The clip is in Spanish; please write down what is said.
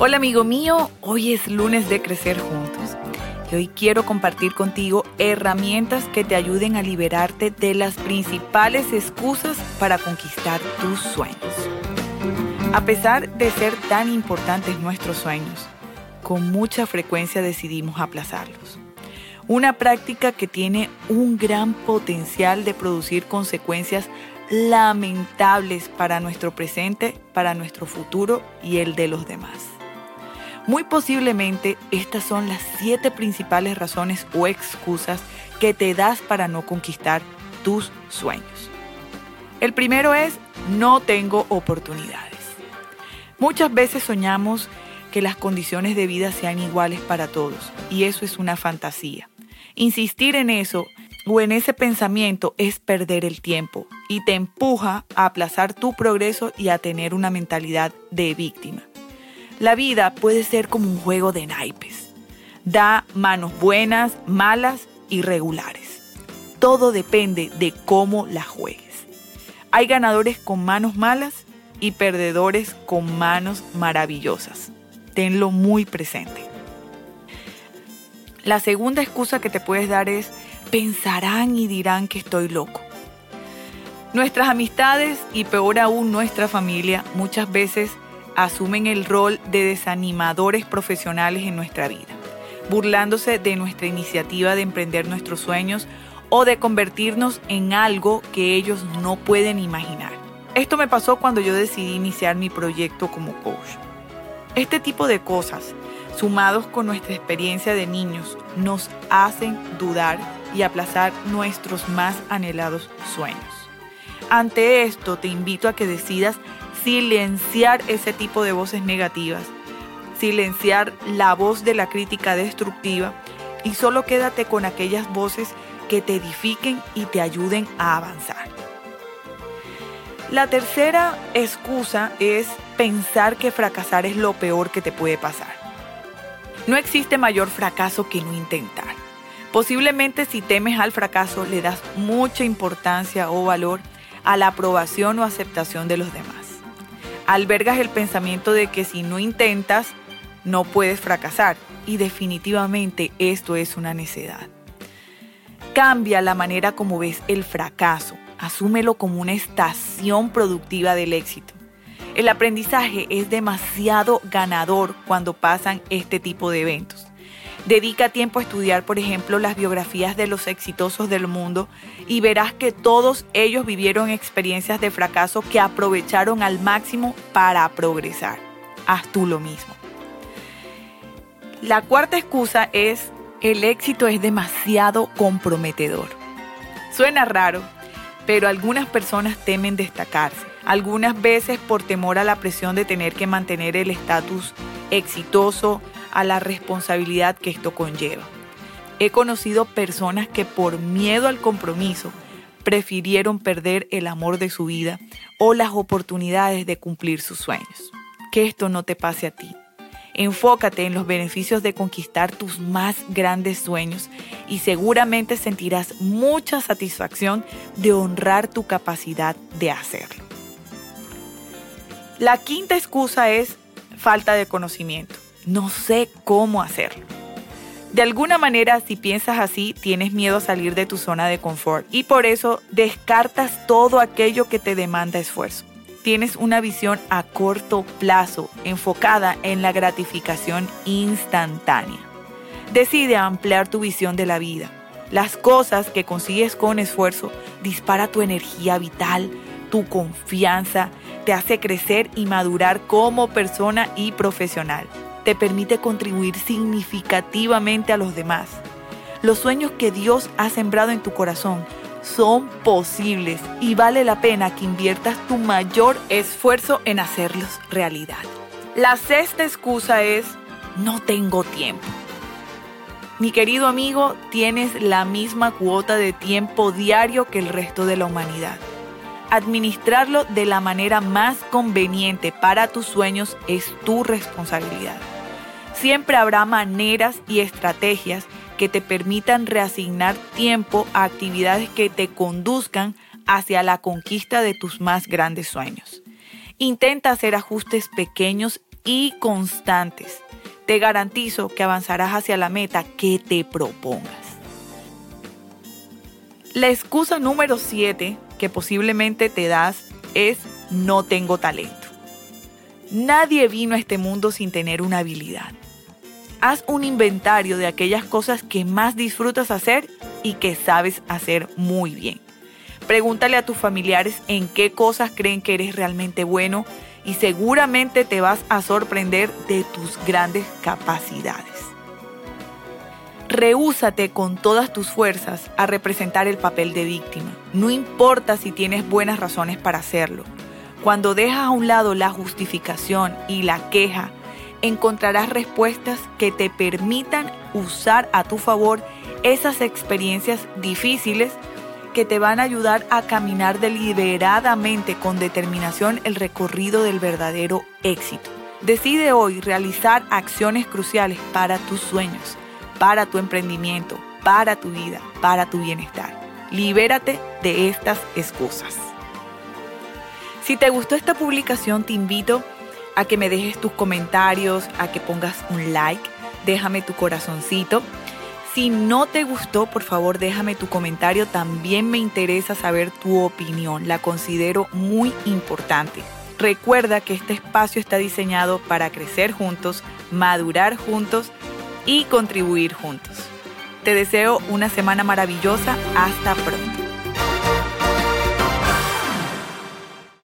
Hola amigo mío, hoy es lunes de Crecer Juntos y hoy quiero compartir contigo herramientas que te ayuden a liberarte de las principales excusas para conquistar tus sueños. A pesar de ser tan importantes nuestros sueños, con mucha frecuencia decidimos aplazarlos. Una práctica que tiene un gran potencial de producir consecuencias lamentables para nuestro presente, para nuestro futuro y el de los demás. Muy posiblemente estas son las siete principales razones o excusas que te das para no conquistar tus sueños. El primero es no tengo oportunidades. Muchas veces soñamos que las condiciones de vida sean iguales para todos y eso es una fantasía. Insistir en eso o en ese pensamiento es perder el tiempo y te empuja a aplazar tu progreso y a tener una mentalidad de víctima. La vida puede ser como un juego de naipes. Da manos buenas, malas y regulares. Todo depende de cómo la juegues. Hay ganadores con manos malas y perdedores con manos maravillosas. Tenlo muy presente. La segunda excusa que te puedes dar es pensarán y dirán que estoy loco. Nuestras amistades y peor aún nuestra familia muchas veces asumen el rol de desanimadores profesionales en nuestra vida, burlándose de nuestra iniciativa de emprender nuestros sueños o de convertirnos en algo que ellos no pueden imaginar. Esto me pasó cuando yo decidí iniciar mi proyecto como coach. Este tipo de cosas, sumados con nuestra experiencia de niños, nos hacen dudar y aplazar nuestros más anhelados sueños. Ante esto te invito a que decidas silenciar ese tipo de voces negativas, silenciar la voz de la crítica destructiva y solo quédate con aquellas voces que te edifiquen y te ayuden a avanzar. La tercera excusa es pensar que fracasar es lo peor que te puede pasar. No existe mayor fracaso que no intentar. Posiblemente si temes al fracaso le das mucha importancia o valor a la aprobación o aceptación de los demás albergas el pensamiento de que si no intentas, no puedes fracasar. Y definitivamente esto es una necedad. Cambia la manera como ves el fracaso. Asúmelo como una estación productiva del éxito. El aprendizaje es demasiado ganador cuando pasan este tipo de eventos. Dedica tiempo a estudiar, por ejemplo, las biografías de los exitosos del mundo y verás que todos ellos vivieron experiencias de fracaso que aprovecharon al máximo para progresar. Haz tú lo mismo. La cuarta excusa es el éxito es demasiado comprometedor. Suena raro, pero algunas personas temen destacarse, algunas veces por temor a la presión de tener que mantener el estatus exitoso, a la responsabilidad que esto conlleva. He conocido personas que por miedo al compromiso prefirieron perder el amor de su vida o las oportunidades de cumplir sus sueños. Que esto no te pase a ti. Enfócate en los beneficios de conquistar tus más grandes sueños y seguramente sentirás mucha satisfacción de honrar tu capacidad de hacerlo. La quinta excusa es falta de conocimiento no sé cómo hacerlo. De alguna manera, si piensas así, tienes miedo a salir de tu zona de confort y por eso descartas todo aquello que te demanda esfuerzo. Tienes una visión a corto plazo, enfocada en la gratificación instantánea. Decide ampliar tu visión de la vida. Las cosas que consigues con esfuerzo dispara tu energía vital, tu confianza, te hace crecer y madurar como persona y profesional te permite contribuir significativamente a los demás. Los sueños que Dios ha sembrado en tu corazón son posibles y vale la pena que inviertas tu mayor esfuerzo en hacerlos realidad. La sexta excusa es, no tengo tiempo. Mi querido amigo, tienes la misma cuota de tiempo diario que el resto de la humanidad. Administrarlo de la manera más conveniente para tus sueños es tu responsabilidad. Siempre habrá maneras y estrategias que te permitan reasignar tiempo a actividades que te conduzcan hacia la conquista de tus más grandes sueños. Intenta hacer ajustes pequeños y constantes. Te garantizo que avanzarás hacia la meta que te propongas. La excusa número 7 que posiblemente te das es no tengo talento. Nadie vino a este mundo sin tener una habilidad. Haz un inventario de aquellas cosas que más disfrutas hacer y que sabes hacer muy bien. Pregúntale a tus familiares en qué cosas creen que eres realmente bueno y seguramente te vas a sorprender de tus grandes capacidades. Rehúsate con todas tus fuerzas a representar el papel de víctima. No importa si tienes buenas razones para hacerlo. Cuando dejas a un lado la justificación y la queja, encontrarás respuestas que te permitan usar a tu favor esas experiencias difíciles que te van a ayudar a caminar deliberadamente con determinación el recorrido del verdadero éxito. Decide hoy realizar acciones cruciales para tus sueños, para tu emprendimiento, para tu vida, para tu bienestar. Libérate de estas excusas. Si te gustó esta publicación, te invito a que me dejes tus comentarios, a que pongas un like, déjame tu corazoncito. Si no te gustó, por favor déjame tu comentario, también me interesa saber tu opinión, la considero muy importante. Recuerda que este espacio está diseñado para crecer juntos, madurar juntos y contribuir juntos. Te deseo una semana maravillosa, hasta pronto.